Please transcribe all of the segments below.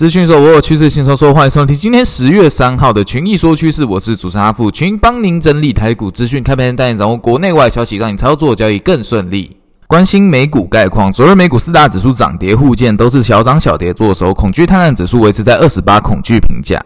资讯说，我有趋势，轻松说，欢迎收听今天十月三号的群益说趋势，我是主持人阿富，群帮您整理台股资讯，开盘带你掌握国内外消息，让你操作交易更顺利。关心美股概况，昨日美股四大指数涨跌互见，都是小涨小跌作收，恐惧贪婪指数维持在二十八恐惧评价。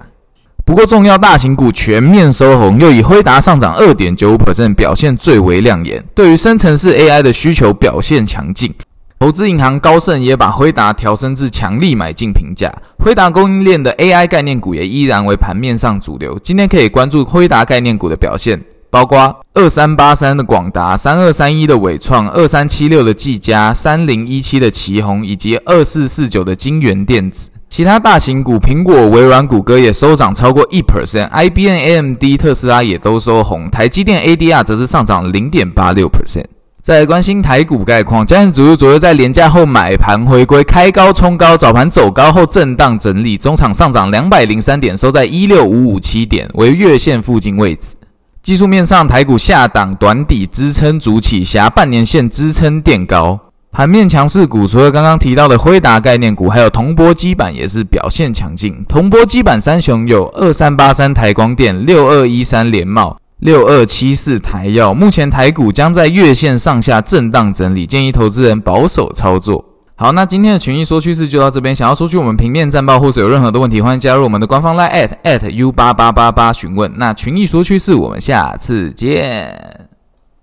不过重要大型股全面收红，又以辉达上涨二点九五 percent 表现最为亮眼，对于生成式 AI 的需求表现强劲。投资银行高盛也把辉达调升至强力买进评价，辉达供应链的 AI 概念股也依然为盘面上主流。今天可以关注辉达概念股的表现，包括二三八三的广达、三二三一的纬创、二三七六的技嘉、三零一七的奇鋐以及二四四九的京元电子。其他大型股，苹果、微软、谷歌也收涨超过一 percent，IBM、AMD、特斯拉也都收红，台积电 ADR 则是上涨零点八六 percent。再来关心台股概况，加权指数昨日在廉价后买盘回归，开高冲高，早盘走高后震荡整理，中场上涨两百零三点，收在一六五五七点，为月线附近位置。技术面上，台股下档短底支撑筑起，狭半年线支撑垫高。盘面强势股除了刚刚提到的辉达概念股，还有铜箔基板也是表现强劲。铜箔基板三雄有二三八三台光电、六二一三联茂。六二七四台药，目前台股将在月线上下震荡整理，建议投资人保守操作。好，那今天的群益说趋势就到这边。想要说去我们平面战报或者有任何的问题，欢迎加入我们的官方 LINE at at u 八八八八询问。那群益说趋势，我们下次见。